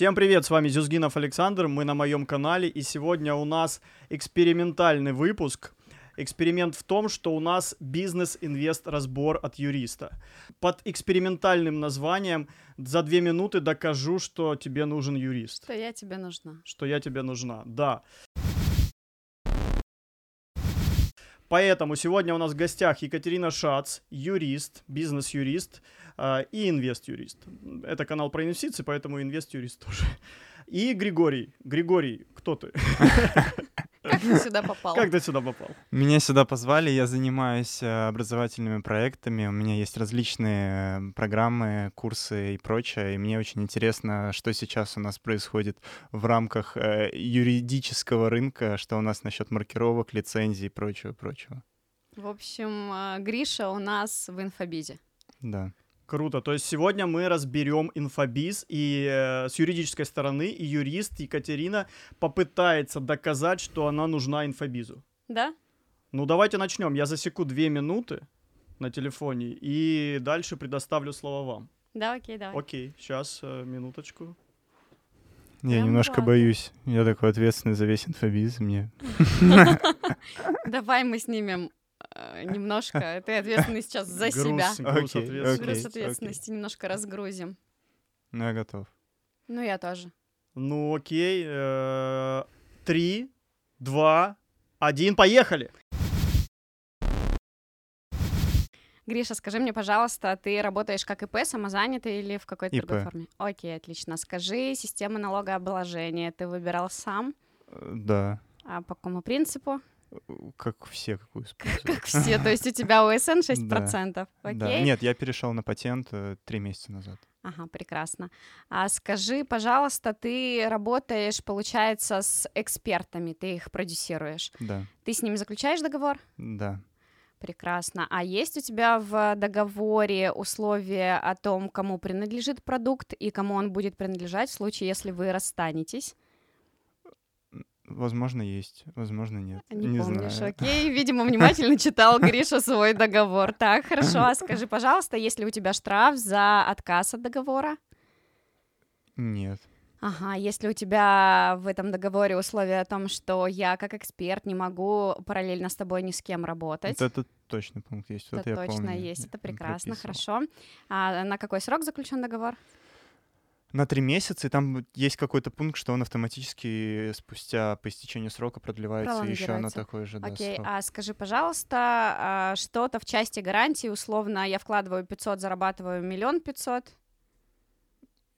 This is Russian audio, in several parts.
Всем привет, с вами Зюзгинов Александр, мы на моем канале, и сегодня у нас экспериментальный выпуск. Эксперимент в том, что у нас бизнес-инвест-разбор от юриста. Под экспериментальным названием «За две минуты докажу, что тебе нужен юрист». Что я тебе нужна. Что я тебе нужна, да. Поэтому сегодня у нас в гостях Екатерина Шац, юрист, бизнес-юрист и инвест-юрист. Это канал про инвестиции, поэтому инвест-юрист тоже. И Григорий. Григорий, кто ты? Как ты сюда попал? Как ты сюда попал? Меня сюда позвали, я занимаюсь э, образовательными проектами, у меня есть различные э, программы, курсы и прочее, и мне очень интересно, что сейчас у нас происходит в рамках э, юридического рынка, что у нас насчет маркировок, лицензий и прочего-прочего. В общем, Гриша у нас в инфобизе. Да. Круто. То есть сегодня мы разберем инфобиз, и э, с юридической стороны и юрист Екатерина попытается доказать, что она нужна инфобизу. Да? Ну, давайте начнем. Я засеку две минуты на телефоне, и дальше предоставлю слово вам. Да, окей, давай. Окей, сейчас, э, минуточку. Я Прям немножко ладно. боюсь, я такой ответственный за весь инфобиз, мне... Давай мы снимем немножко. Ты ответственный сейчас за Груз, себя. груз ответственности немножко разгрузим. Ну, я готов. Ну, я тоже. Ну, окей. э, Три, два, один, поехали! Гриша, скажи мне, пожалуйста, ты работаешь как ИП, самозанятый или в какой-то ИП. другой форме? Окей, отлично. Скажи, система налогообложения ты выбирал сам? Э, Да, А по какому принципу? Как все, какую использую. Как все, то есть у тебя УСН 6%, Да. окей? Нет, я перешел на патент э, три месяца назад. Ага, прекрасно. А скажи, пожалуйста, ты работаешь, получается, с экспертами, ты их продюсируешь. Да, Ты с ними заключаешь договор? да. Прекрасно. А есть у тебя в договоре условия о том, кому принадлежит продукт и кому он будет принадлежать в случае, если вы расстанетесь? Возможно, есть, возможно, нет. Не, помнишь, знаю. окей. Видимо, внимательно читал Гриша свой договор. Так, хорошо. А скажи, пожалуйста, есть ли у тебя штраф за отказ от договора? Нет. Ага, если у тебя в этом договоре условия о том, что я как эксперт не могу параллельно с тобой ни с кем работать, Вот это точно пункт есть. это вот точно помню, есть, это прекрасно, хорошо. А на какой срок заключен договор? На три месяца, и там есть какой-то пункт, что он автоматически спустя по истечению срока продлевается еще на такой же да, Окей, срок. а скажи, пожалуйста, а, что-то в части гарантии, условно, я вкладываю 500, зарабатываю миллион пятьсот,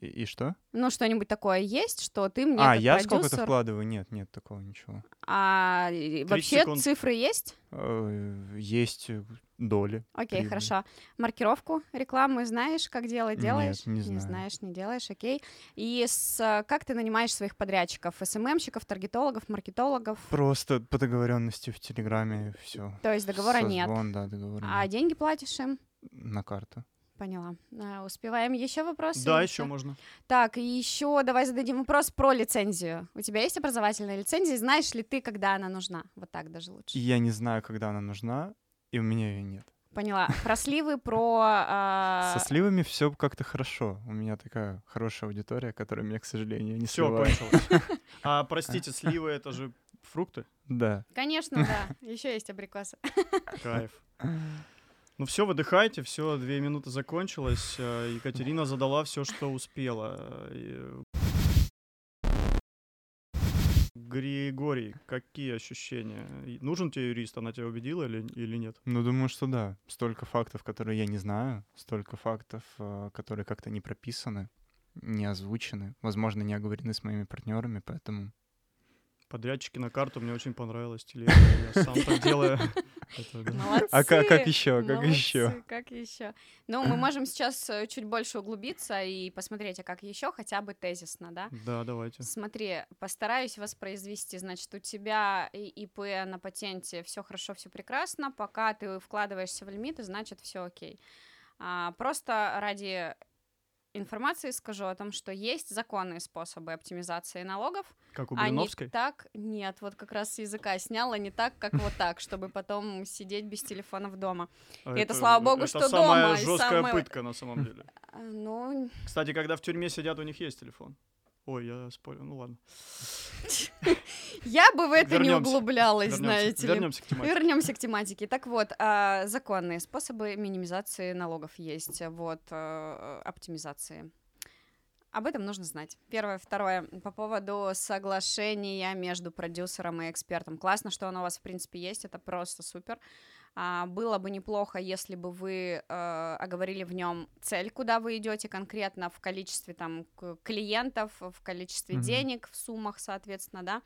И, и что? ну, что-нибудь такое есть, что ты мне а, как я сколько-то продюсер, вкладываю? Нет, нет такого ничего. а, вообще секунды. цифры есть? Э, Есть э, доли. Окей, прибыли. хорошо. Маркировку рекламы знаешь, как делать? Нет, Делаешь? не знаю. знаешь, не делаешь, окей. И с, э, как ты нанимаешь своих подрядчиков? СММщиков, таргетологов, маркетологов? Просто по договоренности в Телеграме все. То есть договора нет. да, договора А нет. деньги платишь им? На карту. Поняла. А, Успеваем еще вопросы? Да, еще можно. Так, и еще давай зададим вопрос про лицензию. У тебя есть образовательная лицензия? Знаешь ли ты, когда она нужна? Вот так даже лучше. Я не знаю, когда она нужна, и у меня ее нет. Поняла. Про сливы, про... а, Со сливами все как-то хорошо. У меня такая хорошая аудитория, которая меня, к сожалению, не Все, кончилось. А, простите, сливы — это же фрукты? Да. Конечно, да. Еще есть абрикосы. Кайф. Ну все, выдыхайте, все, две минуты закончилось. Э, Екатерина задала все, что успела. Э, Григорий, какие ощущения? Нужен тебе юрист? Она тебя убедила или, или нет? Ну, думаю, что да. Столько фактов, которые я не знаю, столько фактов, э, которые как-то не прописаны, не озвучены, возможно, не оговорены с моими партнерами, поэтому Подрядчики на карту мне очень понравилось. Я сам так делаю. Молодцы. А как, как еще? Как Молодцы, еще? Как еще? Ну, мы можем сейчас э, чуть больше углубиться и посмотреть, а как еще, хотя бы тезисно, да? Да, давайте. Смотри, постараюсь воспроизвести. Значит, у тебя ИП на патенте все хорошо, все прекрасно. Пока ты вкладываешься в лимиты, значит, все окей. А, просто ради информации скажу о том, что есть законные способы оптимизации налогов. Как у А не Блиновской? так, нет, вот как раз с языка сняла, не так, как вот так, чтобы потом сидеть без телефонов дома. А И это, слава богу, это что самая дома, и жесткая пытка на самом деле. А, Ну, Кстати, когда в тюрьме сидят, у них есть телефон. Ой, я спорю, ну ладно. Я бы в это не углублялась, знаете ли. Вернемся к тематике. Вернемся к тематике. Так вот, а, законные способы минимизации налогов есть, вот, э, оптимизации. Об этом нужно знать. Первое. Второе. По поводу соглашения между продюсером и экспертом. Классно, что оно у вас, в принципе, есть. Это просто супер. А, было бы неплохо, если бы вы э, оговорили в нем цель, куда вы идете конкретно в количестве там клиентов, в количестве Мгм. денег, в суммах, соответственно, да,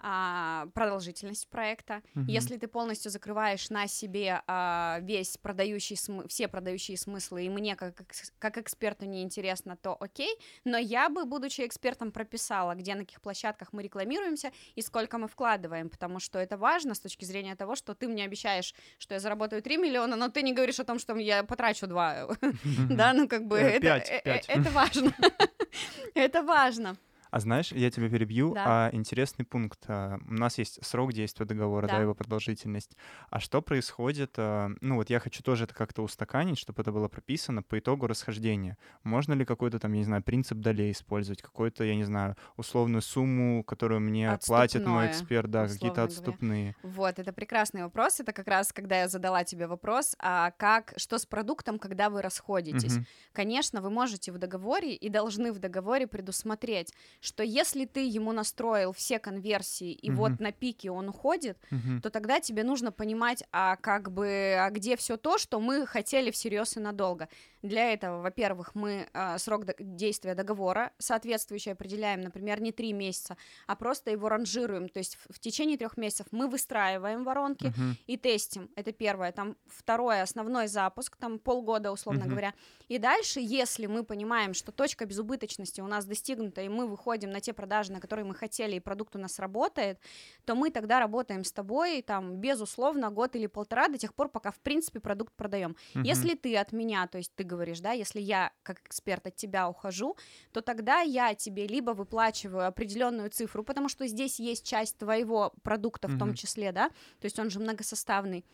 а, продолжительность проекта. Мгм. Если ты полностью закрываешь на себе а, весь продающий смы- все продающие смыслы, и мне как, экс- как эксперту не интересно, то окей. Но я бы, будучи экспертом, прописала, где на каких площадках мы рекламируемся и сколько мы вкладываем, потому что это важно с точки зрения того, что ты мне обещаешь, что я заработаю 3 миллиона, но ты не говоришь о том, что я потрачу 2. Да, ну как бы Э, э, э, это важно. Это важно. А знаешь, я тебя перебью, Да. а интересный пункт. а, У нас есть срок действия договора, да, Да. его продолжительность. А что происходит? а, Ну вот я хочу тоже это как-то устаканить, чтобы это было прописано по итогу расхождения. Можно ли какой-то там, я не знаю, принцип долей использовать, какой-то, я не знаю, условную сумму, которую мне платит мой Отступное, эксперт, да, какие-то условно говоря. отступные. Вот, это прекрасный вопрос. Это как раз, когда я задала тебе вопрос, а как, что с продуктом, когда вы расходитесь? Мгм. Конечно, вы можете в договоре и должны в договоре предусмотреть, что если ты ему настроил все конверсии, и Мгм. вот на пике он уходит, Мгм. то тогда тебе нужно понимать, а как бы, а где все то, что мы хотели всерьез и надолго. Для этого, во-первых, мы а, срок до- действия договора соответствующий определяем, например, не три месяца, а просто его ранжируем. То есть в, в течение трех месяцев мы выстраиваем воронки Мгм. и тестим. Это первое. Там второе, основной запуск, там полгода, условно Мгм. говоря. И дальше, если мы понимаем, что точка безубыточности у нас достигнута, и мы выходим на те продажи, на которые мы хотели, и продукт у нас работает, то мы тогда работаем с тобой, там, безусловно, год или полтора, до тех пор, пока, в принципе, продукт продаем. Мгм. Если ты от меня, то есть ты говоришь, да, если я как эксперт от тебя ухожу, то тогда я тебе либо выплачиваю определенную цифру, потому что здесь есть часть твоего продукта в том Мгм. числе, да, то есть он же многосоставный,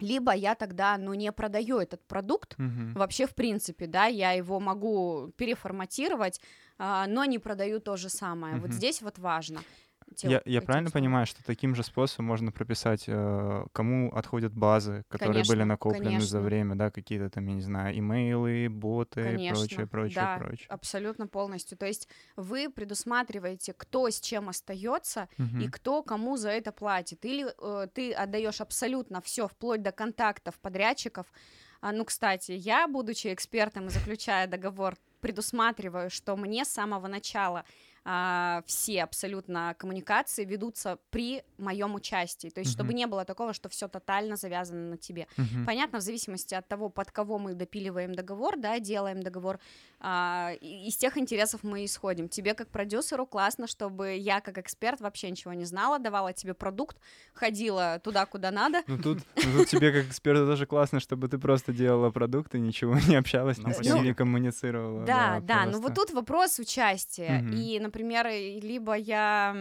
либо я тогда, ну, не продаю этот продукт, Мгм. вообще в принципе, да, я его могу переформатировать, а, но не продаю то же самое. Вот Мгм. здесь вот важно. Те- Я, я правильно условия. понимаю, что таким же способом можно прописать, э, кому отходят базы, которые были Конечно, накоплены за конечно. время, да, какие-то там, я не знаю, имейлы, боты, Конечно, прочее, прочее, да, прочее. абсолютно полностью. То есть вы предусматриваете, кто с чем остается и Мгм. кто кому за это платит. Или э, ты отдаешь абсолютно все, вплоть до контактов подрядчиков. А, ну, кстати, я, будучи экспертом и заключая договор, предусматриваю, что мне с самого начала а, все абсолютно коммуникации ведутся при моем участии. То есть, чтобы не было такого, что все тотально завязано на тебе. Понятно, в зависимости от того, под кого мы допиливаем договор, да, делаем договор, а, и- из тех интересов мы исходим. Тебе как продюсеру классно, чтобы я как эксперт вообще ничего не знала, давала тебе продукт, ходила туда, куда надо. Ну тут, ну тут тебе как эксперту тоже классно, чтобы ты просто делала продукты, ничего не общалась, ни Ну, с кем спасибо. не коммуницировала. Да, да, ну просто. вот тут вопрос участия. И, например, и- либо я...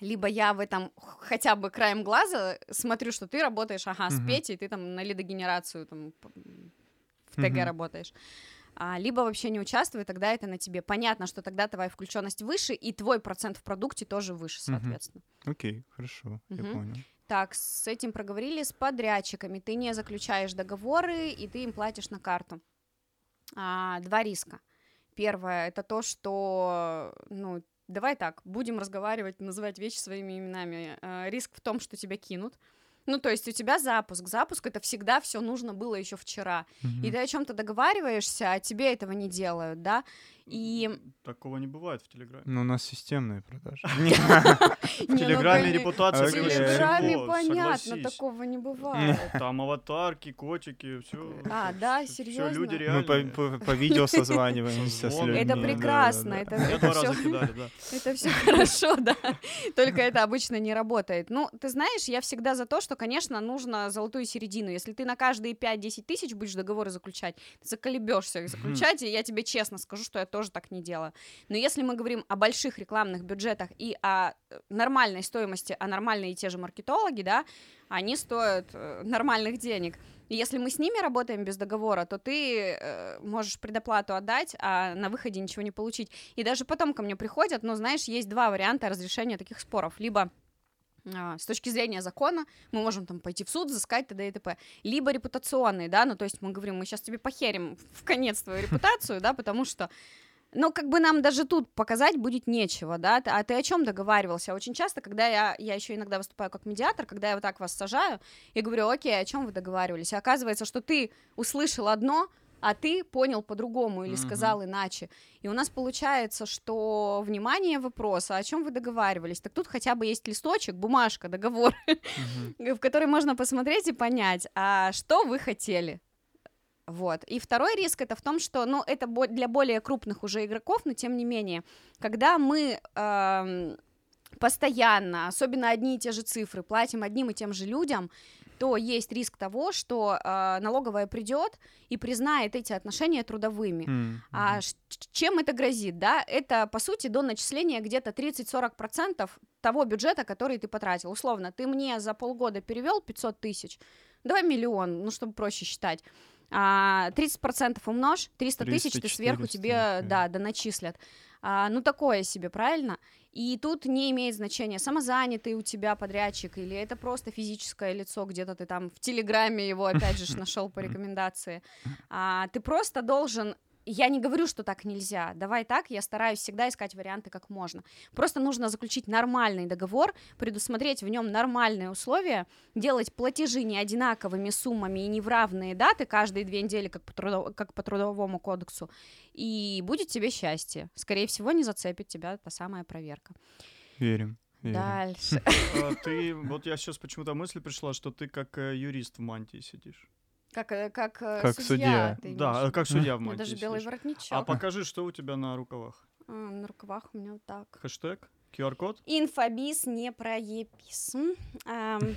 Либо я в этом хотя бы краем глаза смотрю, что ты работаешь, ага, с Мгм. Петей, ты там на лидогенерацию там в ТГ Мгм. работаешь. А, либо вообще не участвуй, тогда это на тебе. Понятно, что тогда твоя включенность выше, и твой процент в продукте тоже выше, соответственно. Окей, хорошо, я Мгм. понял. Так, с этим проговорили, с подрядчиками. Ты не заключаешь договоры, и ты им платишь на карту. А, два риска. Первое, это то, что, ну, давай так, будем разговаривать, называть вещи своими именами. А, риск в том, что тебя кинут. Ну, то есть у тебя запуск. Запуск это всегда все нужно было еще вчера. И Мгм. ты о чем-то договариваешься, а тебе этого не делают, да? И Такого не бывает в Телеграме. Ну, у нас системные продажи. В ну, Телеграме коне- репутация в Телеграме понятно, такого не бывает. Там аватарки, котики, все. А, да, Все серьезно? люди Мы по, видео созваниваемся с людьми. Это прекрасно, это. Это все хорошо, да. Только это обычно не работает. Ну, ты знаешь, я всегда за то, что, конечно, нужно золотую середину. Если ты на каждые 5-10 тысяч будешь договоры заключать, ты заколебешься их заключать, и я тебе честно скажу, что я тоже так не делаю. Но если мы говорим о больших рекламных бюджетах и о э, нормальной стоимости, а нормальные те же маркетологи, да, они стоят э, нормальных денег. И если мы с ними работаем без договора, то ты э, можешь предоплату отдать, а на выходе ничего не получить. И даже потом ко мне приходят, но знаешь, есть два варианта разрешения таких споров. Либо а, с точки зрения закона мы можем там пойти в суд, взыскать т.д. и т.п. Либо репутационные, да, ну то есть мы говорим, мы сейчас тебе похерим в конец твою репутацию, да, потому что ну, как бы нам даже тут показать будет нечего, да, а ты о чем договаривался? Очень часто, когда я, я еще иногда выступаю как медиатор, когда я вот так вас сажаю, и говорю, окей, о чем вы договаривались? И оказывается, что ты услышал одно, а ты понял по-другому или mm-hmm. сказал иначе. И у нас получается, что внимание вопроса, о чем вы договаривались, так тут хотя бы есть листочек, бумажка, договор, mm-hmm. в который можно посмотреть и понять, а что вы хотели. Вот. И второй риск это в том, что, ну, это для более крупных уже игроков, но тем не менее, когда мы э, постоянно, особенно одни и те же цифры, платим одним и тем же людям, то есть риск того, что э, налоговая придет и признает эти отношения трудовыми. Mm-hmm. А чем это грозит? Да, это по сути до начисления где-то 30-40% того бюджета, который ты потратил. Условно, ты мне за полгода перевел 500 тысяч, давай миллион, ну чтобы проще считать. А, 30% умножь, 300 тысяч ты сверху тебе, okay. да, доначислят. А, ну, такое себе, правильно? И тут не имеет значения, самозанятый у тебя подрядчик, или это просто физическое лицо, где-то ты там в Телеграме его, опять же, нашел по рекомендации. А, ты просто должен я не говорю, что так нельзя. Давай так, я стараюсь всегда искать варианты как можно. Просто нужно заключить нормальный договор, предусмотреть в нем нормальные условия, делать платежи не одинаковыми суммами и не в равные даты каждые две недели, как по, трудов... как по трудовому кодексу, и будет тебе счастье. Скорее всего, не зацепит тебя та самая проверка. Верим. Верим. Дальше. А ты, вот я сейчас почему-то мысль пришла, что ты как э, юрист в мантии сидишь. Как, э, как, э, как судья. судья. Да, как судья в мантии. даже белый воротничок. А покажи, что у тебя на рукавах. А, на рукавах у меня вот так. Хэштег? QR-код? Инфобиз не про епис. Эм,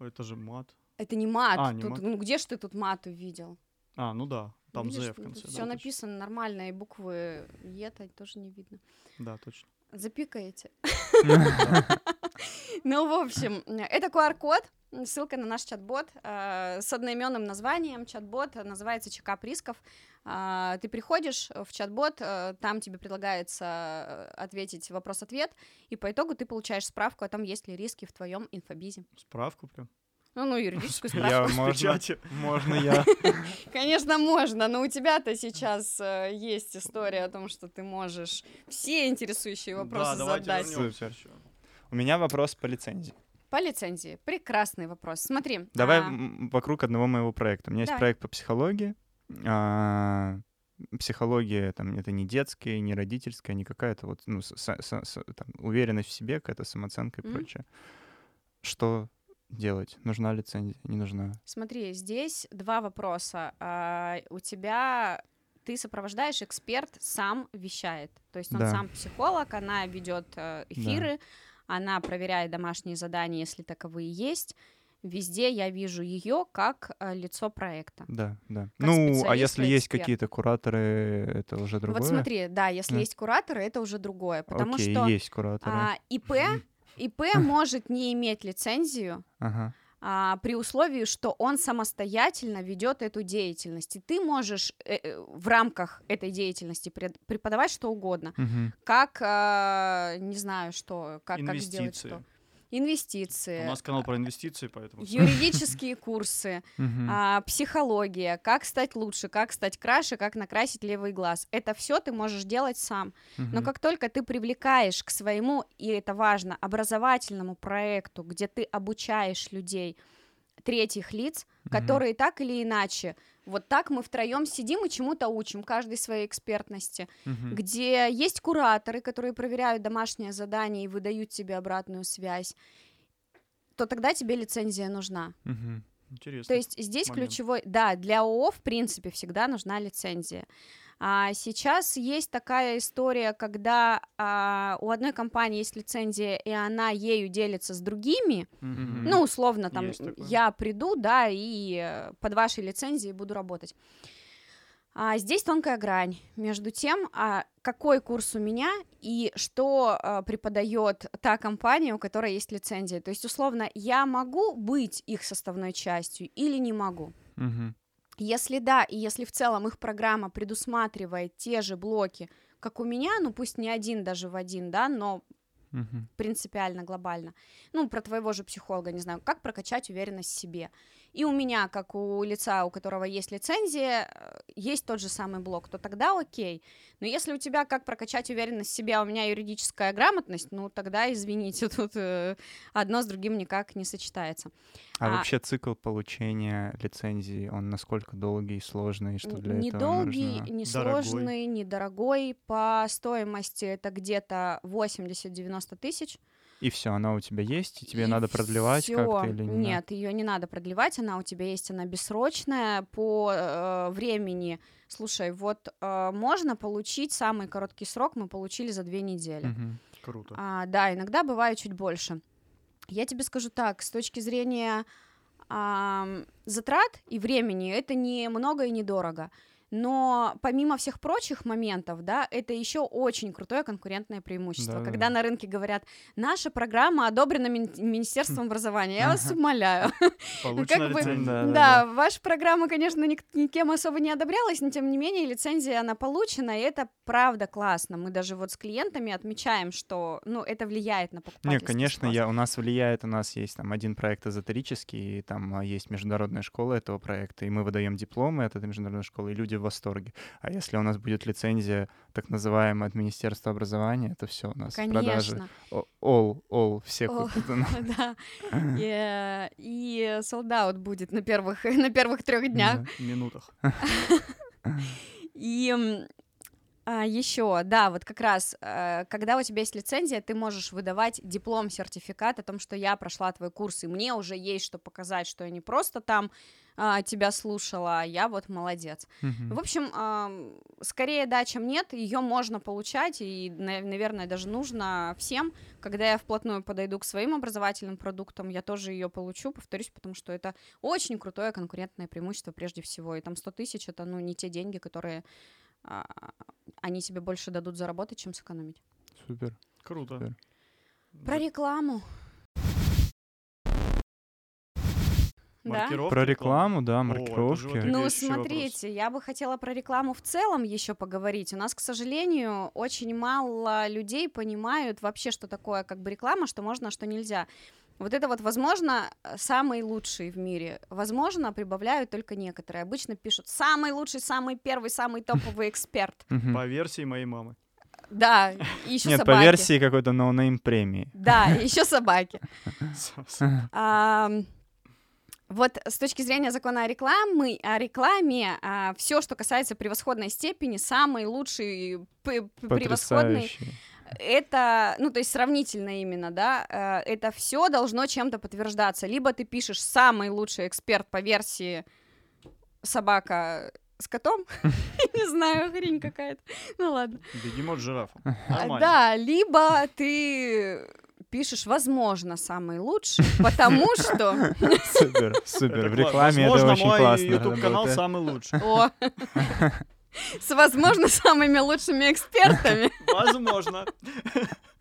это же мат. Это не мат. А, не тут, мат. Ну где ж ты тут мат увидел? А, ну да, там Видишь, в конце. Все да, написано точно. нормально, и буквы Е тоже не видно. Да, точно. Запикаете. Ну, в общем, это QR-код, ссылка на наш чат-бот э, с одноименным названием. Чат-бот называется ЧК Присков. Э, ты приходишь в чат-бот, э, там тебе предлагается ответить вопрос-ответ, и по итогу ты получаешь справку о том, есть ли риски в твоем инфобизе. Справку прям? Ну, ну, юридическую справку. Я, можно, можно я. Конечно, можно, но у тебя-то сейчас э, есть история о том, что ты можешь все интересующие вопросы да, задать. Супер. У меня вопрос по лицензии. По лицензии. Прекрасный вопрос. Смотри. Давай а... вокруг одного моего проекта. У меня есть да. проект по психологии. А, психология там это не детская, не родительская, не какая-то вот ну, с, с, с, там, уверенность в себе, какая-то самооценка и mm-hmm. прочее. Что делать? Нужна лицензия, не нужна? Смотри, здесь два вопроса. А, у тебя ты сопровождаешь, эксперт сам вещает. То есть он да. сам психолог, она ведет э, эфиры, да она проверяет домашние задания, если таковые есть. Везде я вижу ее как э, лицо проекта. Да, да. Ну, а если есть какие-то кураторы, это уже другое. Вот смотри, да, если да. есть кураторы, это уже другое, потому Окей, что есть кураторы. А, ИП, ИП может не иметь лицензию. Ага а, при условии, что он самостоятельно ведет эту деятельность. И ты можешь э, э, в рамках этой деятельности преподавать что угодно. Угу. Как, э, не знаю, что, как, как сделать что инвестиции. У нас канал про инвестиции, поэтому... Юридические курсы, а, психология, как стать лучше, как стать краше, как накрасить левый глаз. Это все ты можешь делать сам. Но как только ты привлекаешь к своему, и это важно, образовательному проекту, где ты обучаешь людей, третьих лиц, которые так или иначе вот так мы втроем сидим и чему-то учим, каждый своей экспертности, угу. где есть кураторы, которые проверяют домашнее задание и выдают тебе обратную связь, то тогда тебе лицензия нужна. Угу. Интересно. То есть здесь момент. ключевой, да, для ООО в принципе всегда нужна лицензия. А сейчас есть такая история, когда а, у одной компании есть лицензия, и она ею делится с другими. Mm-hmm. Ну, условно, там я приду, да, и э, под вашей лицензией буду работать. А здесь тонкая грань между тем, а какой курс у меня и что а, преподает та компания, у которой есть лицензия. То есть, условно, я могу быть их составной частью или не могу. Мгм. Если да, и если в целом их программа предусматривает те же блоки, как у меня, ну пусть не один даже в один, да, но Мгм. принципиально, глобально. Ну, про твоего же психолога, не знаю, как прокачать уверенность в себе. И у меня, как у лица, у которого есть лицензия, э, есть тот же самый блок, то тогда окей. Но если у тебя как прокачать уверенность в себе, а у меня юридическая грамотность, ну, тогда, извините, тут э, одно с другим никак не сочетается. А, А- вообще цикл получения лицензии, он насколько долгий и сложный, и что для этого Недолгий, нужно? несложный, недорогой. По стоимости это где-то 80-90 тысяч. И все, она у тебя есть, и тебе И надо продлевать всё. как-то или не надо? Нет, ее не надо продлевать, она у тебя есть, она бессрочная по э, времени. Слушай, вот э, можно получить самый короткий срок, мы получили за две недели. Мгм. Круто. А, да, иногда бывает чуть больше. Я тебе скажу так, с точки зрения ам, затрат и времени, это не много и недорого. Но помимо всех прочих моментов, да, это еще очень крутое конкурентное преимущество. Да-да-да. Когда на рынке говорят, наша программа одобрена Мин- Министерством образования, я вас умоляю. Получена как бы-. Да, да, Да, ваша программа, конечно, ник- никем особо не одобрялась, но тем не менее лицензия, она получена, и это правда классно. Мы даже вот с клиентами отмечаем, что, ну, это влияет на Не, покупательский конечно, я, у нас влияет, у нас есть там один проект эзотерический, и там а, есть международная школа этого проекта, и мы выдаем дипломы от этой международной школы, и люди в восторге. А если у нас будет лицензия, так называемая от Министерства образования, это все у нас продажи. Конечно, О- All, all, все All. купят. да. И, э, И солдат будет на первых, на первых трех днях. Да. минутах. И еще, да, вот как раз, э, когда у тебя есть лицензия, ты можешь выдавать диплом, сертификат о том, что я прошла твой курс, и мне уже есть что показать, что я не просто там а, тебя слушала, а я вот молодец. Мгм. В общем, скорее да, чем нет, ее можно получать, и, на- наверное, даже нужно всем. Когда я вплотную подойду к своим образовательным продуктам, я тоже ее получу, повторюсь, потому что это очень крутое конкурентное преимущество прежде всего. И там 100 тысяч — это, ну, не те деньги, которые а, они тебе больше дадут заработать, чем сэкономить. Супер. Круто. Супер. Про рекламу. Да? Про рекламу, да, О, маркировки. вот Ну, смотрите, я бы хотела про рекламу в целом еще поговорить. У нас, к сожалению, очень мало людей понимают вообще, что такое как бы реклама, что можно, а что нельзя. Вот это вот, возможно, самый лучший в мире. Возможно, прибавляют только некоторые. Обычно пишут самый лучший, самый первый, самый топовый эксперт. По версии моей мамы. Да, и еще Нет, собаки. по версии какой-то no-name премии. Да, еще собаки. Вот с точки зрения закона о рекламе, о рекламе, все, что касается превосходной степени, самый лучший, п- п- превосходный. Это, ну, то есть сравнительно именно, да, э, это все должно чем-то подтверждаться. Либо ты пишешь самый лучший эксперт по версии собака с котом, не знаю, хрень какая-то, ну ладно. Бегемот. А, Нормально. Да, либо ты пишешь, возможно, самый лучший, потому что... Супер, супер. В кла- рекламе это Возможно, очень мой классно YouTube-канал работает. самый лучший. С, возможно, самыми лучшими экспертами. Возможно.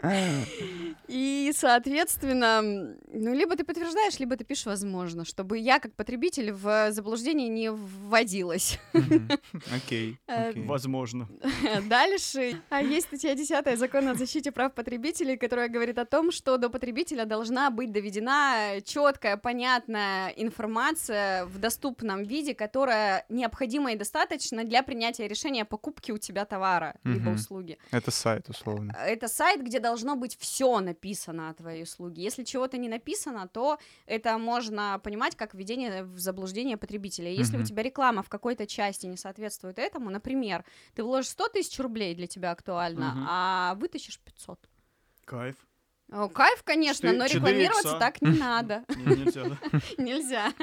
И, соответственно, ну, либо ты подтверждаешь, либо ты пишешь «возможно», чтобы я, как потребитель, в заблуждение не вводилась. Окей, Э, окей. Возможно. Дальше а есть статья 10 Закона о защите прав потребителей, которая говорит о том, что до потребителя должна быть доведена четкая, понятная информация в доступном виде, которая необходима и достаточна для принятия решения о покупке у тебя товара либо услуги. Это сайт, условно. Это сайт, где должно быть все написано о твоей услуге. Если чего-то не написано, то это можно понимать как введение в заблуждение потребителя. Если у Мгм. тебя реклама в какой-то части не соответствует этому, например, ты вложишь 100 тысяч рублей для тебя актуально, Мгм. а вытащишь 500. Кайф. О, кайф, конечно, но рекламироваться так не надо. Не, нельзя, да? Нельзя.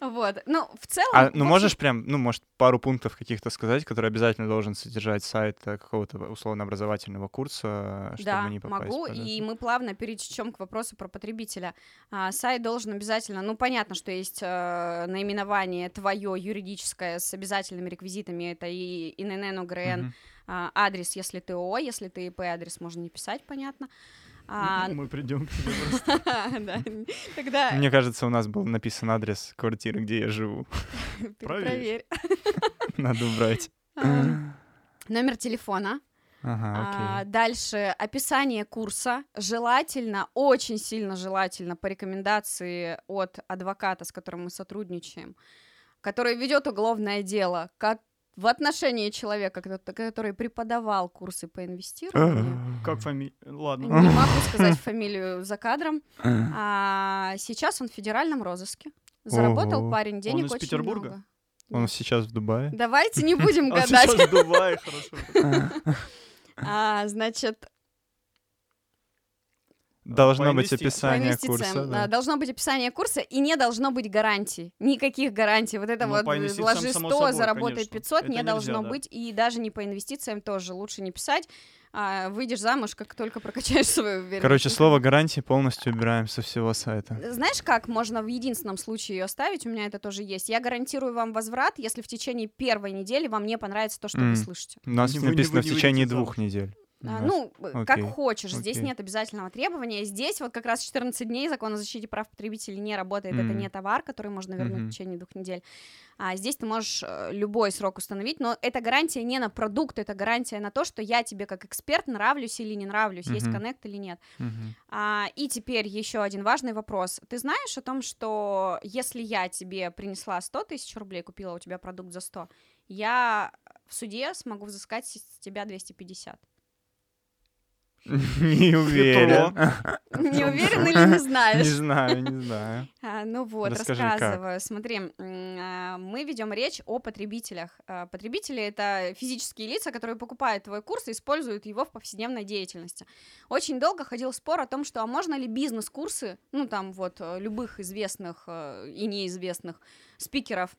Вот. Ну, в целом... А, ну можешь прям, ну, может, пару пунктов каких-то сказать, которые обязательно должен содержать сайт э, какого-то условно-образовательного курса, чтобы Да, не попасть могу, под и мы плавно перетечем к вопросу про потребителя. А, сайт должен обязательно, ну, понятно, что есть э, наименование твое юридическое с обязательными реквизитами, это и ИНН, ОГРН, а, адрес, если ты ООО, если ты ИП, адрес можно не писать, понятно. А, Мы придем к тебе просто. Мне кажется, у нас был написан адрес квартиры, где я живу. проверь. Надо убрать. А, Номер телефона, Ага, А, дальше описание курса. Желательно, очень сильно желательно по рекомендации от адвоката, с которым мы сотрудничаем, который ведет уголовное дело в отношении человека, который преподавал курсы по инвестированию. Как фамилия? Ладно. Не могу сказать фамилию за кадром. А сейчас он в федеральном розыске. Заработал Ого. парень денег из очень Петербурга? много. Он сейчас в Дубае? Давайте не будем А гадать. сейчас в Дубае, хорошо. А, значит, Должно по быть. По описание инвестициям. курса. Да. Должно быть описание курса и не должно быть гарантий. Никаких гарантий. Вот это Ну, вот вложи 100, само собой, заработай конечно. 500, Это не нельзя, должно да. быть. И даже не по инвестициям тоже лучше не писать. А, выйдешь замуж, как только прокачаешь свою уверенность. Короче, слово гарантии полностью убираем со всего сайта. Знаешь, как можно в единственном случае ее оставить? У меня это тоже есть. Я гарантирую вам возврат, если в течение первой недели вам не понравится то, что М. вы слышите. У нас Не вы- не написано вы в не течение двух замуж. недель. У А. Ну, э, как хочешь, здесь окей. нет обязательного требования. Здесь вот как раз 14 дней закон о защите прав потребителей не работает. Это Мгм. не товар, который можно вернуть Мгм. в течение двух недель. А здесь ты можешь э, любой срок установить, но это гарантия не на продукт, это гарантия на то, что я тебе как эксперт нравлюсь или не нравлюсь, есть Мгм. коннект или нет. Мгм. А, и теперь еще один важный вопрос. Ты знаешь о том, что если я тебе принесла 100 тысяч рублей, купила у тебя продукт за 100, я в суде смогу взыскать с тебя 250? Не уверен. Не уверен или не Не знаешь? знаю, не знаю. А, ну вот, Расскажи, как. рассказываю. Смотри, а, мы ведем речь о потребителях. А, Потребители это физические лица, которые покупают твой курс и используют его в повседневной деятельности. Очень долго ходил спор о том, что а можно ли бизнес-курсы, ну там вот э, любых известных э, и неизвестных спикеров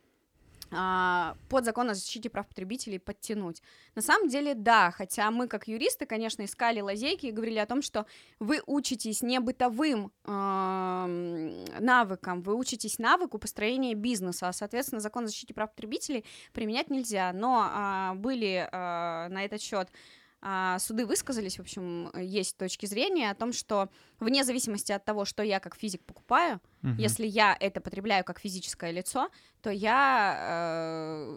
под закон о защите прав потребителей подтянуть. На самом деле, да, хотя мы, как юристы, конечно, искали лазейки и говорили о том, что вы учитесь не бытовым эм, навыкам, вы учитесь навыку построения бизнеса, а, соответственно, закон о защите прав потребителей применять нельзя. Но а, были а, на этот счет а, суды высказались, в общем, есть точки зрения о том, что вне зависимости от того, что я как физик покупаю, Мгм. если я это потребляю как физическое лицо, то я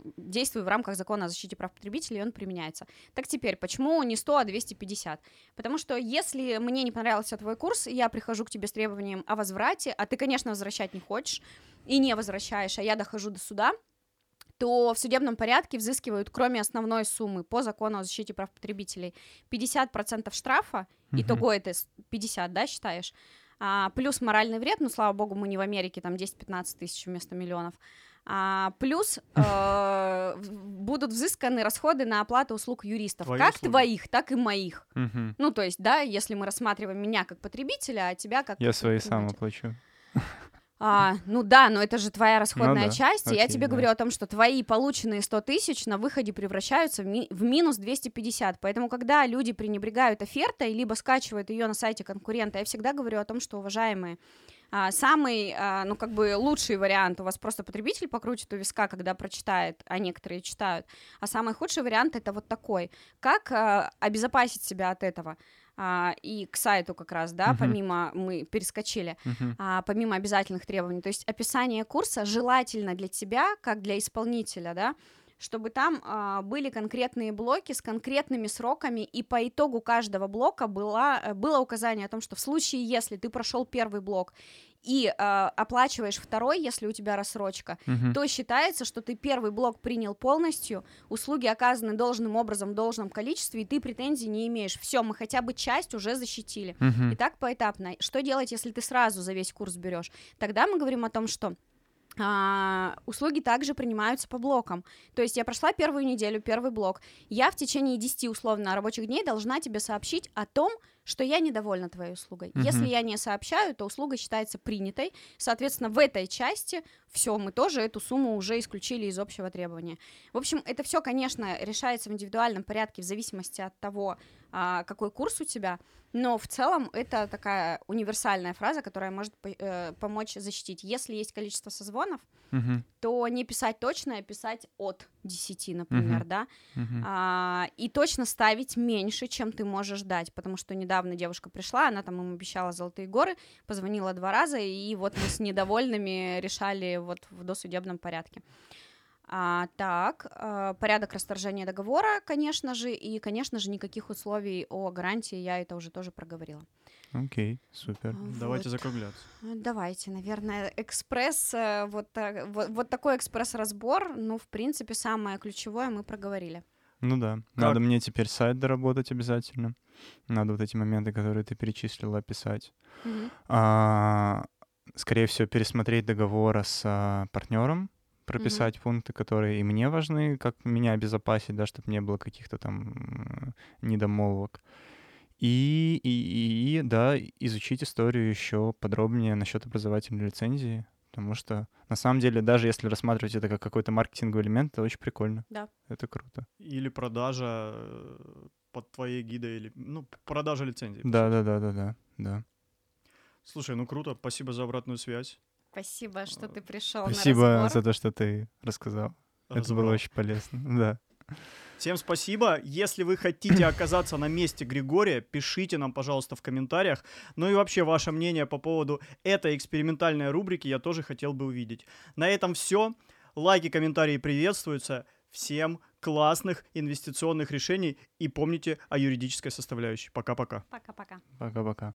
э, действую в рамках закона о защите прав потребителей, и он применяется. Так теперь, почему не 100, а 250? Потому что если мне не понравился твой курс, я прихожу к тебе с требованием о возврате, а ты, конечно, возвращать не хочешь и не возвращаешь, а я дохожу до суда, то в судебном порядке взыскивают, кроме основной суммы по закону о защите прав потребителей, 50% штрафа, Мгм. итого это с- 50, да, считаешь? А, плюс моральный вред, ну, слава богу, мы не в Америке, там 10-15 тысяч вместо миллионов. А, плюс э, будут взысканы расходы на оплату услуг юристов, Твои как услуги. твоих, так и моих. Мгм. Ну, то есть, да, если мы рассматриваем меня как потребителя, а тебя как... Я свои сам оплачу. А, ну да, но это же твоя расходная да, часть, и я окей, тебе да. говорю о том, что твои полученные 100 тысяч на выходе превращаются в, ми- в минус 250, поэтому когда люди пренебрегают офертой, либо скачивают ее на сайте конкурента, я всегда говорю о том, что, уважаемые, а, самый, а, ну, как бы лучший вариант, у вас просто потребитель покрутит у виска, когда прочитает, а некоторые читают, а самый худший вариант это вот такой. Как а, обезопасить себя от этого? А, и к сайту как раз, да, Мгм. помимо мы перескочили, Мгм. а, помимо обязательных требований. То есть описание курса желательно для тебя, как для исполнителя, да, чтобы там а, были конкретные блоки с конкретными сроками, и по итогу каждого блока была, э, было указание о том, что в случае, если ты прошел первый блок и а, оплачиваешь второй, если у тебя рассрочка, Мгм. то считается, что ты первый блок принял полностью, услуги оказаны должным образом в должном количестве, и ты претензий не имеешь. Все, мы хотя бы часть уже защитили. Мгм. И так поэтапно. Что делать, если ты сразу за весь курс берешь? Тогда мы говорим о том, что а, услуги также принимаются по блокам. То есть я прошла первую неделю, первый блок. Я в течение 10 условно рабочих дней должна тебе сообщить о том, что я недовольна твоей услугой. Мгм. Если я не сообщаю, то услуга считается принятой. Соответственно, в этой части все, мы тоже эту сумму уже исключили из общего требования. В общем, это все, конечно, решается в индивидуальном порядке в зависимости от того, а, какой курс у тебя. Но в целом это такая универсальная фраза, которая может э, помочь защитить. Если есть количество созвонов, Мгм, то не писать точно, а писать от 10, например, Мгм. да, мгм. а, и точно ставить меньше, чем ты можешь дать, потому что недавно девушка пришла, она там им обещала золотые горы, позвонила два раза, и вот мы с недовольными решали вот в досудебном порядке. А, так, а, порядок расторжения договора, конечно же, и, конечно же, никаких условий о гарантии, я это уже тоже проговорила. Окей, супер. Давайте Вот. закругляться. Э, Давайте, наверное, экспресс, э, вот, так- вот, вот такой экспресс-разбор, ну, в принципе, самое ключевое мы проговорили. Ну да. Надо мне теперь сайт доработать обязательно. Надо вот эти моменты, которые ты перечислила, описать. Мгм. А, скорее всего, пересмотреть договор с партнером, прописать пункты, которые и мне важны, как меня обезопасить, да, чтобы не было каких-то там недомолвок. И, и, и, и, да, изучить историю еще подробнее насчет образовательной лицензии, потому что на самом деле, даже если рассматривать это как какой-то маркетинговый элемент, это очень прикольно. Да. Это круто. Или продажа э, под твоей гидой, или, ну, продажа лицензии. Да, да, да, да, да, да. Слушай, ну круто, спасибо за обратную связь. Спасибо, что ты пришел Спасибо на разбор. за то, что ты рассказал. Это Разобрал. было очень полезно. Да. Всем спасибо. Если вы хотите оказаться на месте Григория, пишите нам, пожалуйста, в комментариях. Ну и вообще ваше мнение по поводу этой экспериментальной рубрики я тоже хотел бы увидеть. На этом все. Лайки, комментарии приветствуются. Всем классных инвестиционных решений и помните о юридической составляющей. Пока-пока. Пока-пока. Пока-пока.